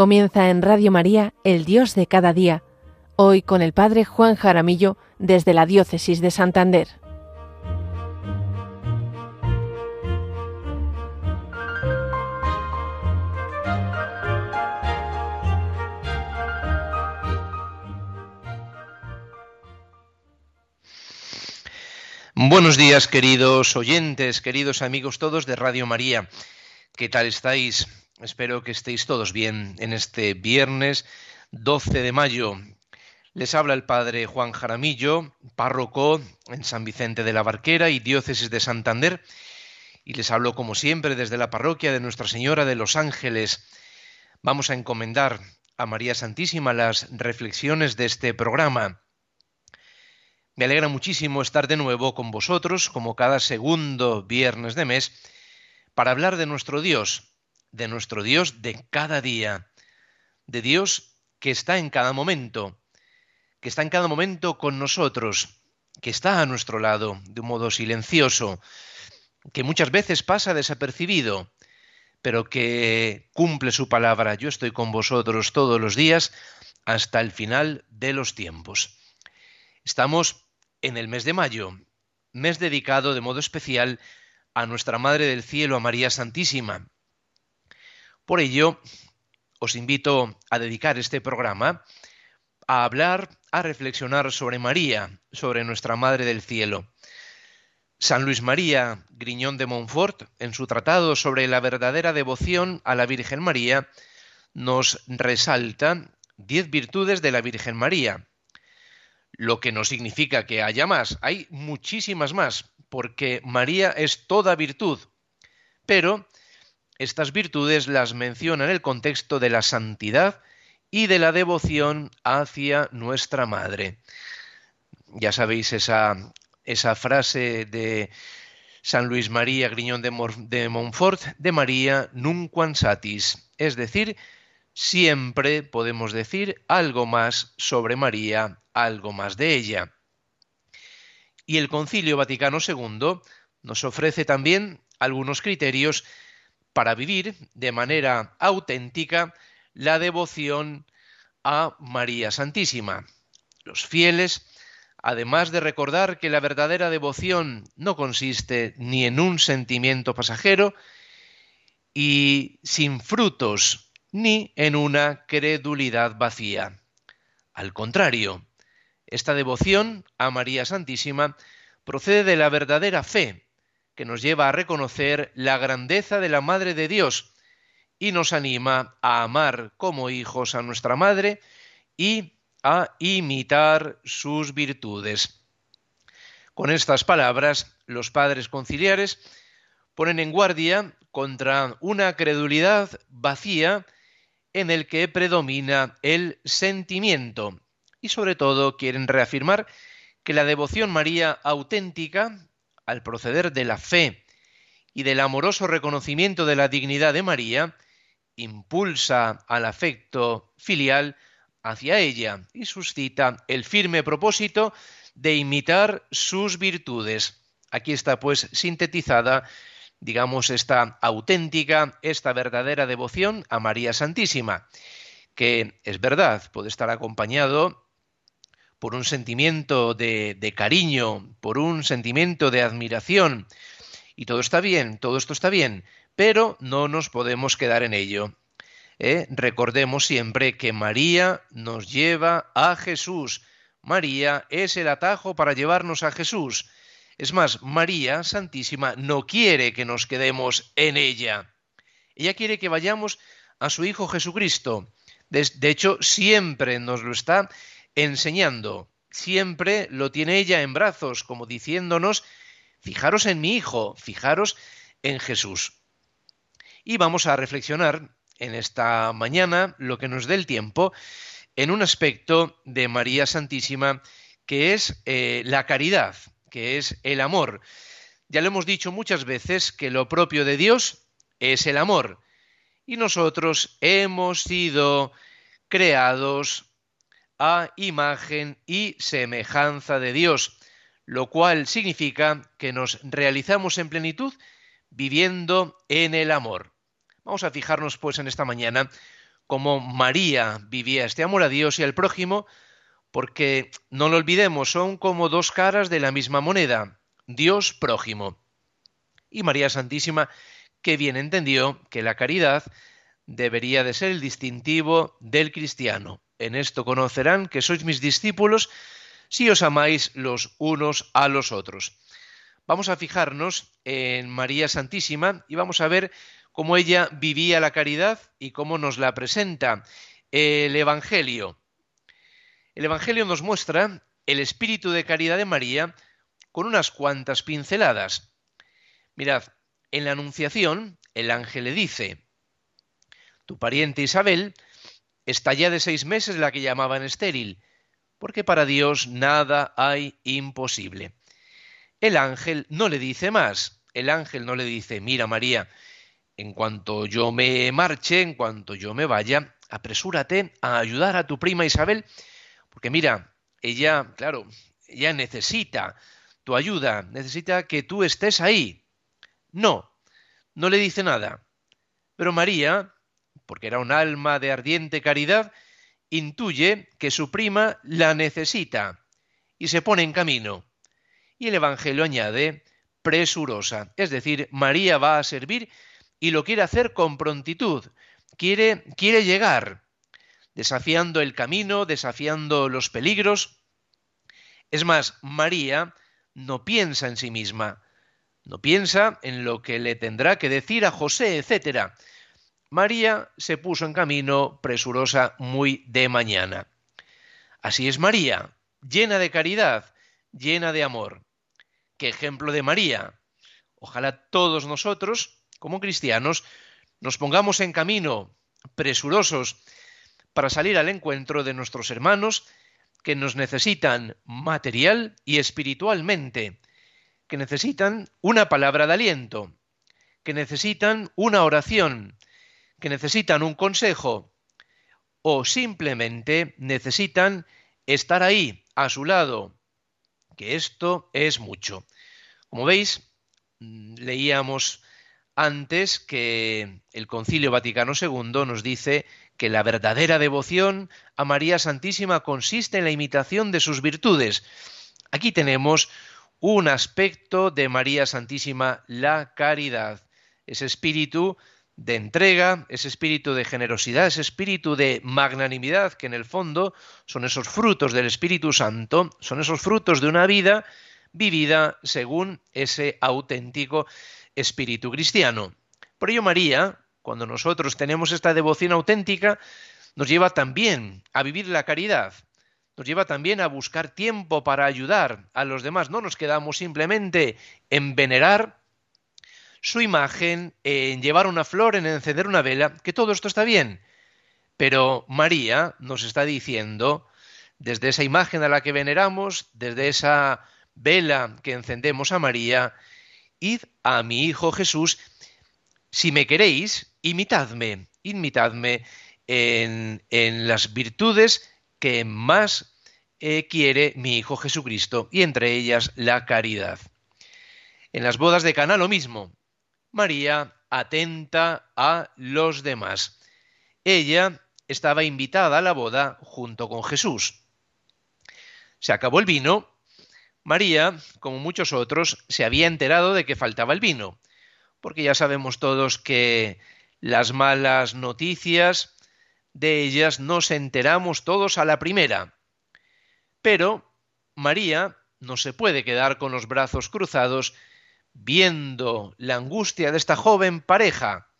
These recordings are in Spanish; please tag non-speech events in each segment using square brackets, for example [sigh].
Comienza en Radio María, El Dios de cada día, hoy con el Padre Juan Jaramillo desde la Diócesis de Santander. Buenos días, queridos oyentes, queridos amigos todos de Radio María. ¿Qué tal estáis? Espero que estéis todos bien en este viernes 12 de mayo. Les habla el padre Juan Jaramillo, párroco en San Vicente de la Barquera y diócesis de Santander, y les hablo como siempre desde la parroquia de Nuestra Señora de los Ángeles. Vamos a encomendar a María Santísima las reflexiones de este programa. Me alegra muchísimo estar de nuevo con vosotros, como cada segundo viernes de mes, para hablar de nuestro Dios, de nuestro Dios de cada día, de Dios que está en cada momento, que está en cada momento con nosotros, que está a nuestro lado de un modo silencioso, que muchas veces pasa desapercibido, pero que cumple su palabra. Yo estoy con vosotros todos los días hasta el final de los tiempos. Estamos en el mes de mayo, mes dedicado de modo especial a nuestra Madre del Cielo, a María Santísima. Por ello, os invito a dedicar este programa a hablar, a reflexionar sobre María, sobre nuestra Madre del Cielo. San Luis María Griñón de Montfort, en su tratado sobre la verdadera devoción a la Virgen María, nos resalta diez virtudes de la Virgen María, lo que no significa que haya más, hay muchísimas más, porque María es toda virtud, pero estas virtudes las menciona en el contexto de la santidad y de la devoción hacia nuestra Madre. Ya sabéis esa, esa frase de San Luis María Griñón de, de Montfort, de María nunquam satis, es decir, siempre podemos decir algo más sobre María algo más de ella. Y el Concilio Vaticano II nos ofrece también algunos criterios para vivir de manera auténtica la devoción a María Santísima. Los fieles, además de recordar que la verdadera devoción no consiste ni en un sentimiento pasajero y sin frutos, ni en una credulidad vacía. Al contrario, esta devoción a María Santísima procede de la verdadera fe, que nos lleva a reconocer la grandeza de la Madre de Dios y nos anima a amar como hijos a nuestra Madre y a imitar sus virtudes. Con estas palabras, los padres conciliares ponen en guardia contra una credulidad vacía en el que predomina el sentimiento y sobre todo quieren reafirmar que la devoción María auténtica, al proceder de la fe y del amoroso reconocimiento de la dignidad de María, impulsa al afecto filial hacia ella y suscita el firme propósito de imitar sus virtudes. Aquí está pues sintetizada, digamos, esta auténtica, esta verdadera devoción a María Santísima, que es verdad, puede estar acompañado por un sentimiento de, cariño, por un sentimiento de admiración. Y todo está bien, todo esto está bien, pero no nos podemos quedar en ello. ¿eh? Recordemos siempre que María nos lleva a Jesús. María es el atajo para llevarnos a Jesús. Es más, María Santísima no quiere que nos quedemos en ella. Ella quiere que vayamos a su Hijo Jesucristo. De, hecho, siempre nos lo está enseñando. Siempre lo tiene ella en brazos, como diciéndonos, fijaros en mi Hijo, fijaros en Jesús. Y vamos a reflexionar en esta mañana, lo que nos dé el tiempo, en un aspecto de María Santísima que es eh, la caridad, que es el amor. Ya lo hemos dicho muchas veces que lo propio de Dios es el amor. Y nosotros hemos sido creados a imagen y semejanza de Dios, lo cual significa que nos realizamos en plenitud viviendo en el amor. Vamos a fijarnos pues en esta mañana cómo María vivía este amor a Dios y al prójimo, porque no lo olvidemos, son como dos caras de la misma moneda, Dios prójimo. Y María Santísima, que bien entendió que la caridad debería de ser el distintivo del cristiano. En esto conocerán que sois mis discípulos si os amáis los unos a los otros. Vamos a fijarnos en María Santísima y vamos a ver cómo ella vivía la caridad y cómo nos la presenta el Evangelio. El Evangelio nos muestra el espíritu de caridad de María con unas cuantas pinceladas. Mirad, en la Anunciación el ángel le dice, tu pariente Isabel está ya de seis meses la que llamaban estéril, porque para Dios nada hay imposible. El ángel no le dice más, el ángel no le dice, mira María, en cuanto yo me marche, en cuanto yo me vaya, apresúrate a ayudar a tu prima Isabel, porque mira, ella, claro, ella necesita tu ayuda, necesita que tú estés ahí. No, no le dice nada. Pero María, porque era un alma de ardiente caridad, intuye que su prima la necesita y se pone en camino. Y el Evangelio añade presurosa, es decir, María va a servir y lo quiere hacer con prontitud, quiere, quiere llegar, desafiando el camino, desafiando los peligros. Es más, María no piensa en sí misma, no piensa en lo que le tendrá que decir a José, etc. María se puso en camino presurosa muy de mañana. Así es María, llena de caridad, llena de amor. ¿Qué ejemplo de María? Ojalá todos nosotros como cristianos, nos pongamos en camino, presurosos, para salir al encuentro de nuestros hermanos que nos necesitan material y espiritualmente, que necesitan una palabra de aliento, que necesitan una oración, que necesitan un consejo o simplemente necesitan estar ahí, a su lado, que esto es mucho. Como veis, mm, leíamos antes que el Concilio Vaticano II nos dice que la verdadera devoción a María Santísima consiste en la imitación de sus virtudes. Aquí tenemos un aspecto de María Santísima, la caridad, ese espíritu de entrega, ese espíritu de generosidad, ese espíritu de magnanimidad, que en el fondo son esos frutos del Espíritu Santo, son esos frutos de una vida vivida según ese auténtico espíritu cristiano. Por ello María, cuando nosotros tenemos esta devoción auténtica, nos lleva también a vivir la caridad, nos lleva también a buscar tiempo para ayudar a los demás. No nos quedamos simplemente en venerar su imagen, en llevar una flor, en encender una vela, que todo esto está bien. Pero María nos está diciendo, desde esa imagen a la que veneramos, desde esa vela que encendemos a María, id a mi Hijo Jesús, si me queréis, imitadme, imitadme en, las virtudes que más eh, quiere mi Hijo Jesucristo, y entre ellas la caridad. En las bodas de Cana lo mismo. María atenta a los demás. Ella estaba invitada a la boda junto con Jesús. Se acabó el vino María, como muchos otros, se había enterado de que faltaba el vino, porque ya sabemos todos que las malas noticias de ellas nos enteramos todos a la primera. Pero María no se puede quedar con los brazos cruzados viendo la angustia de esta joven pareja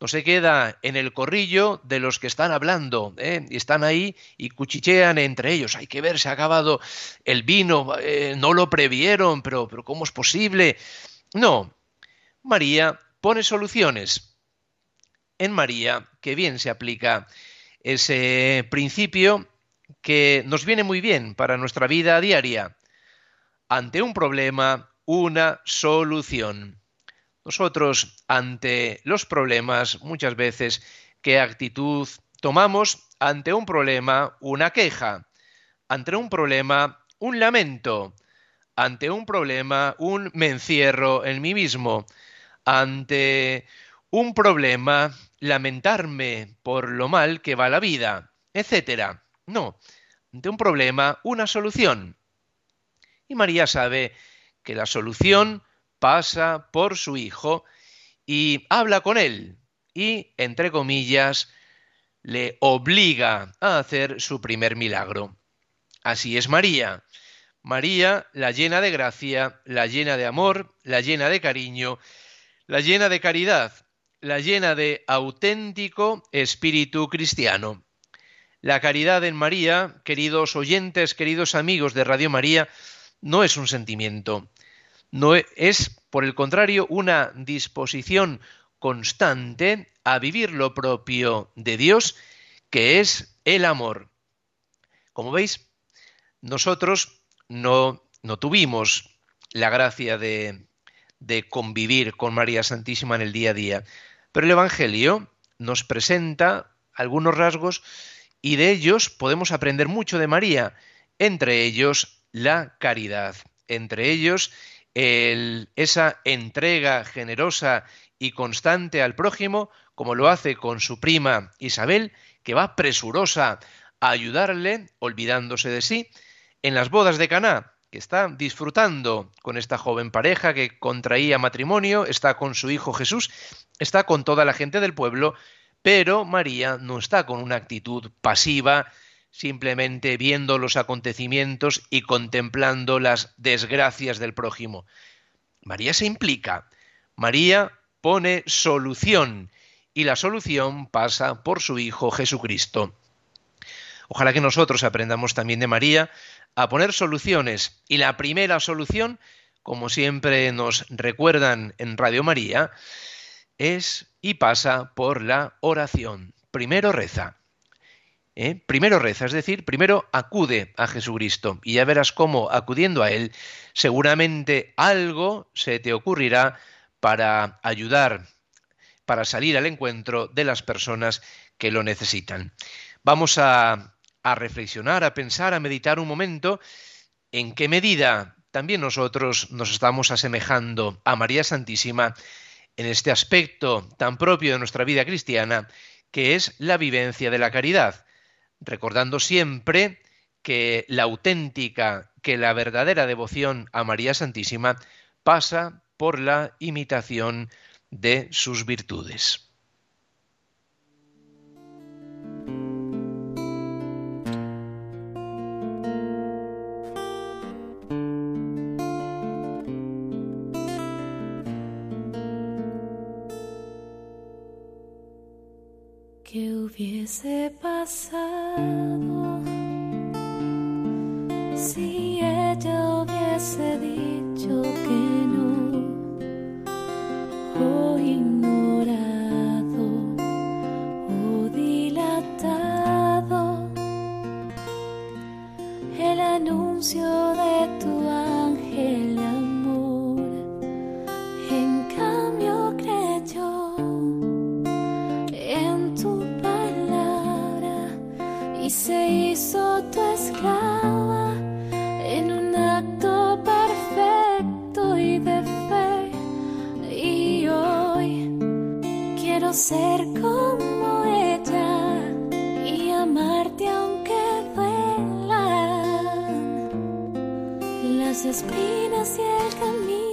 no se queda en el corrillo de los que están hablando, ¿eh? y están ahí y cuchichean entre ellos. Hay que ver, se ha acabado el vino, eh, no lo previeron, pero, pero ¿cómo es posible? No, María pone soluciones. En María, que bien se aplica ese principio que nos viene muy bien para nuestra vida diaria. Ante un problema, una solución. Nosotros, ante los problemas, muchas veces, ¿qué actitud tomamos ante un problema? Una queja. Ante un problema, un lamento. Ante un problema, un me encierro en mí mismo. Ante un problema, lamentarme por lo mal que va la vida, etc. No, ante un problema, una solución. Y María sabe que la solución pasa por su hijo y habla con él y, entre comillas, le obliga a hacer su primer milagro. Así es María. María, la llena de gracia, la llena de amor, la llena de cariño, la llena de caridad, la llena de auténtico espíritu cristiano. La caridad en María, queridos oyentes, queridos amigos de Radio María, no es un sentimiento, no e, es, por el contrario, una disposición constante a vivir lo propio de Dios, que es el amor. Como veis, nosotros no, no tuvimos la gracia de, de convivir con María Santísima en el día a día, pero el Evangelio nos presenta algunos rasgos y de ellos podemos aprender mucho de María, entre ellos la caridad, entre ellos esa entrega generosa y constante al prójimo, como lo hace con su prima Isabel, que va presurosa a ayudarle, olvidándose de sí, en las bodas de Caná, que está disfrutando con esta joven pareja que contraía matrimonio, está con su hijo Jesús, está con toda la gente del pueblo, pero María no está con una actitud pasiva, simplemente viendo los acontecimientos y contemplando las desgracias del prójimo. María se implica, María pone solución y la solución pasa por su Hijo Jesucristo. Ojalá que nosotros aprendamos también de María a poner soluciones y la primera solución, como siempre nos recuerdan en Radio María, es y pasa por la oración. Primero reza. ¿Eh? Primero reza, es decir, primero acude a Jesucristo y ya verás cómo acudiendo a Él seguramente algo se te ocurrirá para ayudar, para salir al encuentro de las personas que lo necesitan. Vamos a, a reflexionar, a pensar, a meditar un momento en qué medida también nosotros nos estamos asemejando a María Santísima en este aspecto tan propio de nuestra vida cristiana, que es la vivencia de la caridad, recordando siempre que la auténtica, que la verdadera devoción a María Santísima pasa por la imitación de sus virtudes. ¿Qué hubiese pasado si ella hubiese dicho que las espinas y el camino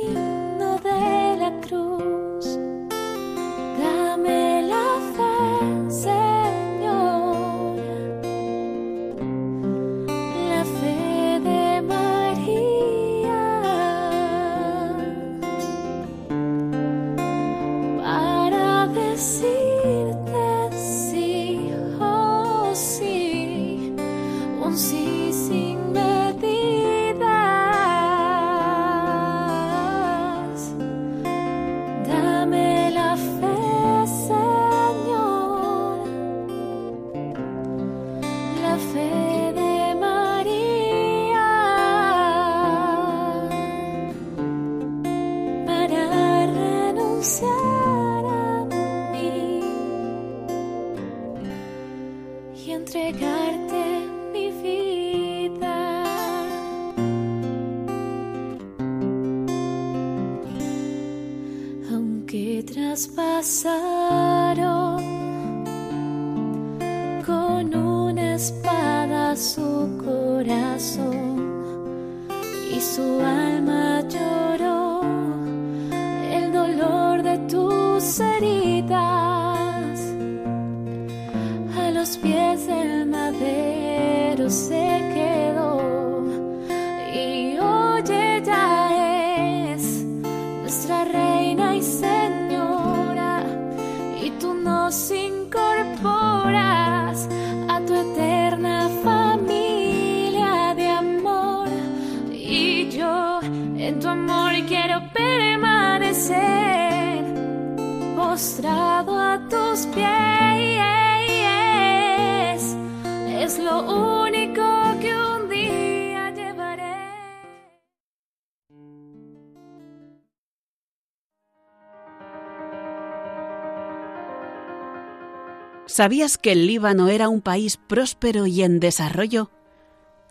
¿Sabías que el Líbano era un país próspero y en desarrollo?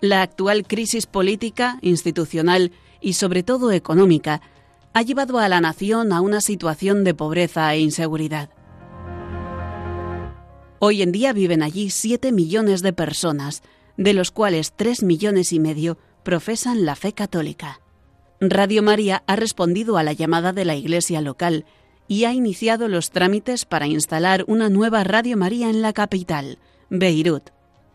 La actual crisis política, institucional y sobre todo económica ha llevado a la nación a una situación de pobreza e inseguridad. Hoy en día viven allí 7 millones de personas, de los cuales 3 millones y medio profesan la fe católica. Radio María ha respondido a la llamada de la Iglesia local y ha iniciado los trámites para instalar una nueva Radio María en la capital, Beirut.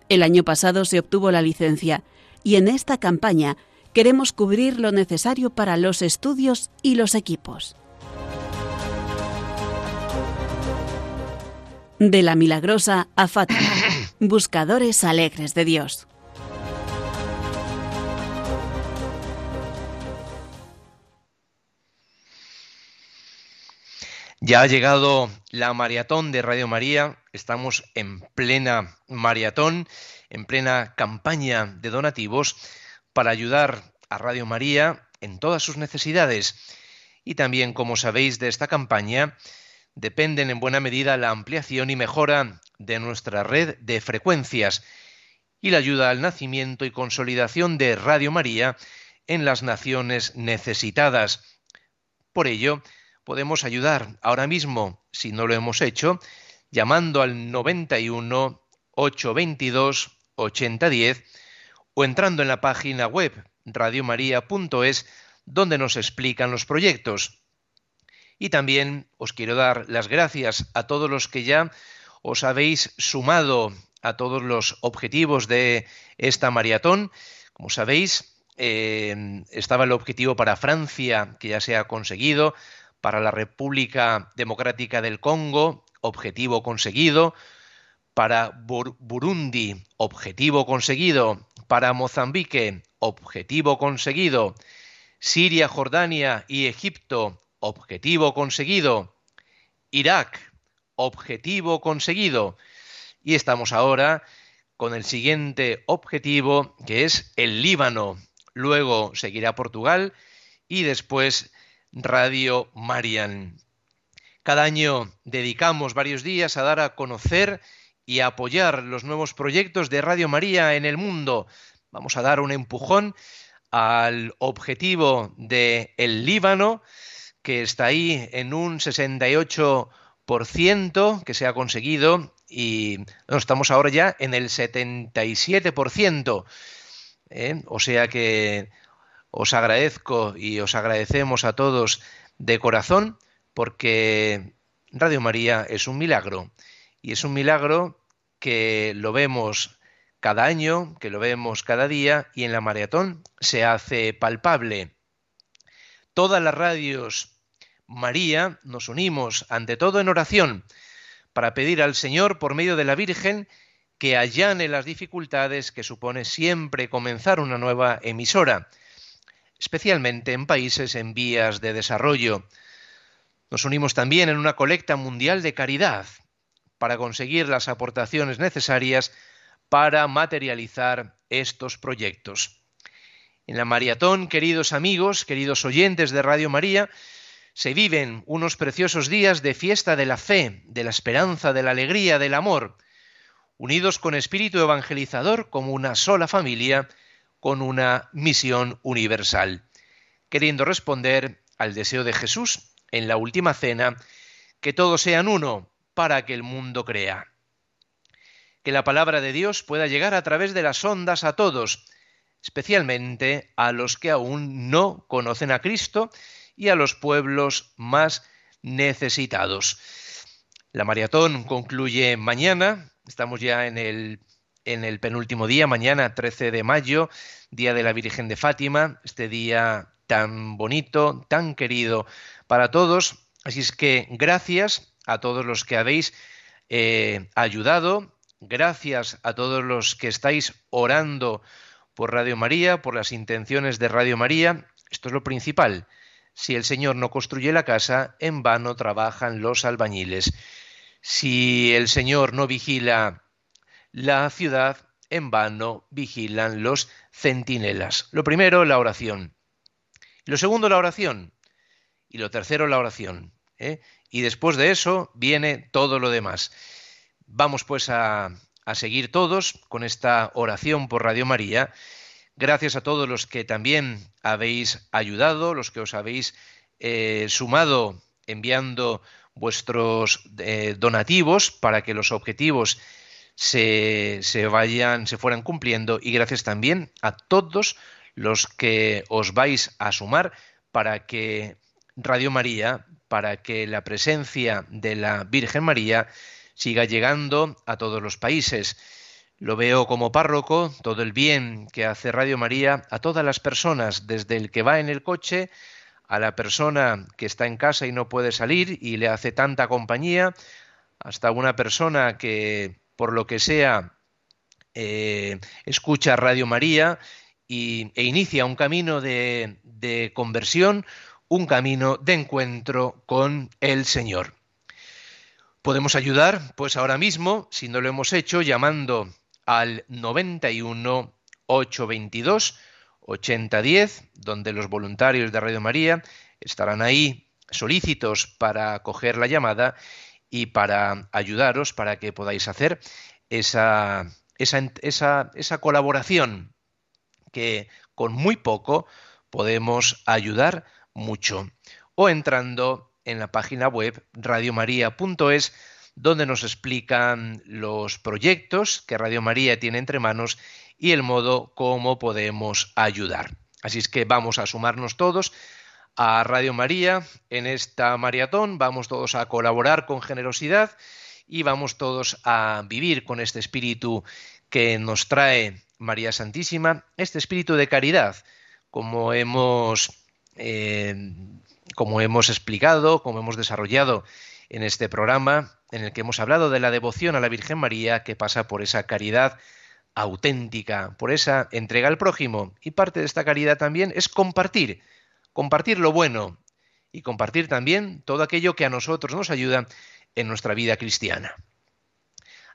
El año pasado se obtuvo la licencia y en esta campaña queremos cubrir lo necesario para los estudios y los equipos. De la milagrosa a Fátima, [laughs] buscadores alegres de Dios. Ya ha llegado la maratón de Radio María, estamos en plena maratón, en plena campaña de donativos para ayudar a Radio María en todas sus necesidades. Y también, como sabéis, de esta campaña dependen en buena medida la ampliación y mejora de nuestra red de frecuencias y la ayuda al nacimiento y consolidación de Radio María en las naciones necesitadas. Por ello, podemos ayudar ahora mismo, si no lo hemos hecho, llamando al 91 822 8010 o entrando en la página web radiomaria.es donde nos explican los proyectos. Y también os quiero dar las gracias a todos los que ya os habéis sumado a todos los objetivos de esta maratón. Como sabéis, eh, estaba el objetivo para Francia, que ya se ha conseguido, para la República Democrática del Congo, objetivo conseguido, para Bur Burundi, objetivo conseguido, para Mozambique, objetivo conseguido, Siria, Jordania y Egipto, objetivo conseguido, Irak, objetivo conseguido, y estamos ahora con el siguiente objetivo, que es el Líbano. Luego seguirá Portugal y después Radio Marian. Cada año dedicamos varios días a dar a conocer y a apoyar los nuevos proyectos de Radio María en el mundo. Vamos a dar un empujón al objetivo de el Líbano, que está ahí en un 68% que se ha conseguido y no, estamos ahora ya en el 77%. ¿eh? O sea que os agradezco y os agradecemos a todos de corazón porque Radio María es un milagro y es un milagro que lo vemos cada año, que lo vemos cada día y en la maratón se hace palpable. Todas las radios María nos unimos ante todo en oración para pedir al Señor por medio de la Virgen que allane las dificultades que supone siempre comenzar una nueva emisora especialmente en países en vías de desarrollo. Nos unimos también en una colecta mundial de caridad para conseguir las aportaciones necesarias para materializar estos proyectos. En la maratón, queridos amigos, queridos oyentes de Radio María, se viven unos preciosos días de fiesta de la fe, de la esperanza, de la alegría, del amor, unidos con espíritu evangelizador como una sola familia, con una misión universal, queriendo responder al deseo de Jesús en la última cena que todos sean uno para que el mundo crea. Que la palabra de Dios pueda llegar a través de las ondas a todos, especialmente a los que aún no conocen a Cristo y a los pueblos más necesitados. La maratón concluye mañana, estamos ya en el, en el penúltimo día, mañana 13 de mayo, Día de la Virgen de Fátima, este día tan bonito, tan querido para todos. Así es que gracias a todos los que habéis eh, ayudado, gracias a todos los que estáis orando por Radio María, por las intenciones de Radio María. Esto es lo principal. Si el Señor no construye la casa, en vano trabajan los albañiles. Si el Señor no vigila la ciudad, en vano vigilan los centinelas. Lo primero, la oración. Lo segundo, la oración. Y lo tercero, la oración. ¿eh? Y después de eso viene todo lo demás. Vamos pues a, seguir todos con esta oración por Radio María Gracias a todos los que también habéis ayudado, los que os habéis eh, sumado enviando vuestros eh, donativos para que los objetivos se, se, vayan, se fueran cumpliendo y gracias también a todos los que os vais a sumar para que Radio María, para que la presencia de la Virgen María siga llegando a todos los países. Lo veo como párroco, todo el bien que hace Radio María a todas las personas, desde el que va en el coche, a la persona que está en casa y no puede salir y le hace tanta compañía, hasta una persona que, por lo que sea, eh, escucha Radio María y, e inicia un camino de, de conversión, un camino de encuentro con el Señor. Podemos ayudar, pues ahora mismo, si no lo hemos hecho, llamando al 91 822 8010, donde los voluntarios de Radio María estarán ahí solícitos para coger la llamada y para ayudaros para que podáis hacer esa, esa, esa, esa colaboración que con muy poco podemos ayudar mucho. O entrando en la página web radiomaria.es donde nos explican los proyectos que Radio María tiene entre manos y el modo como podemos ayudar. Así es que vamos a sumarnos todos a Radio María en esta maratón, vamos todos a colaborar con generosidad y vamos todos a vivir con este espíritu que nos trae María Santísima, este espíritu de caridad, como hemos, eh, como hemos explicado, como hemos desarrollado en este programa, en el que hemos hablado de la devoción a la Virgen María que pasa por esa caridad auténtica, por esa entrega al prójimo. Y parte de esta caridad también es compartir, compartir lo bueno y compartir también todo aquello que a nosotros nos ayuda en nuestra vida cristiana.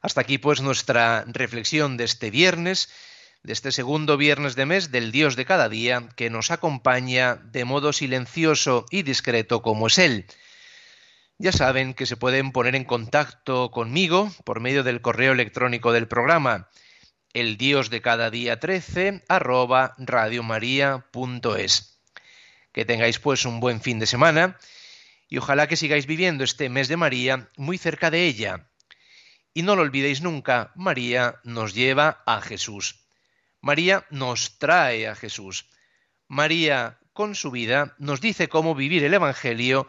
Hasta aquí pues nuestra reflexión de este viernes, de este segundo viernes de mes del Dios de cada día, que nos acompaña de modo silencioso y discreto como es Él ya saben que se pueden poner en contacto conmigo por medio del correo electrónico del programa, el dios de cada día 13 arroba radiomaria.es. Que tengáis pues un buen fin de semana y ojalá que sigáis viviendo este mes de María muy cerca de ella. Y no lo olvidéis nunca, María nos lleva a Jesús. María nos trae a Jesús. María, con su vida, nos dice cómo vivir el Evangelio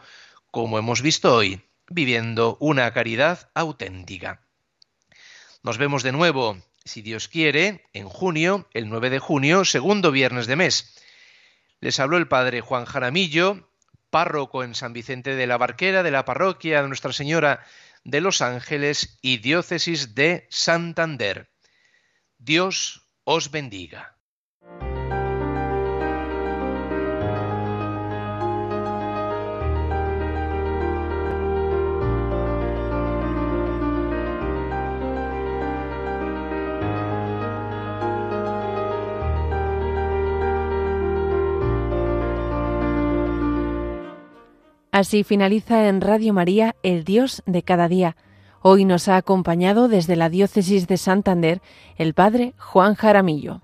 como hemos visto hoy, viviendo una caridad auténtica. Nos vemos de nuevo, si Dios quiere, en junio, el 9 de junio, segundo viernes de mes. Les habló el padre Juan Jaramillo, párroco en San Vicente de la Barquera de la parroquia de Nuestra Señora de los Ángeles y diócesis de Santander. Dios os bendiga. Así finaliza en Radio María El Dios de cada día. Hoy nos ha acompañado desde la diócesis de Santander el padre Juan Jaramillo.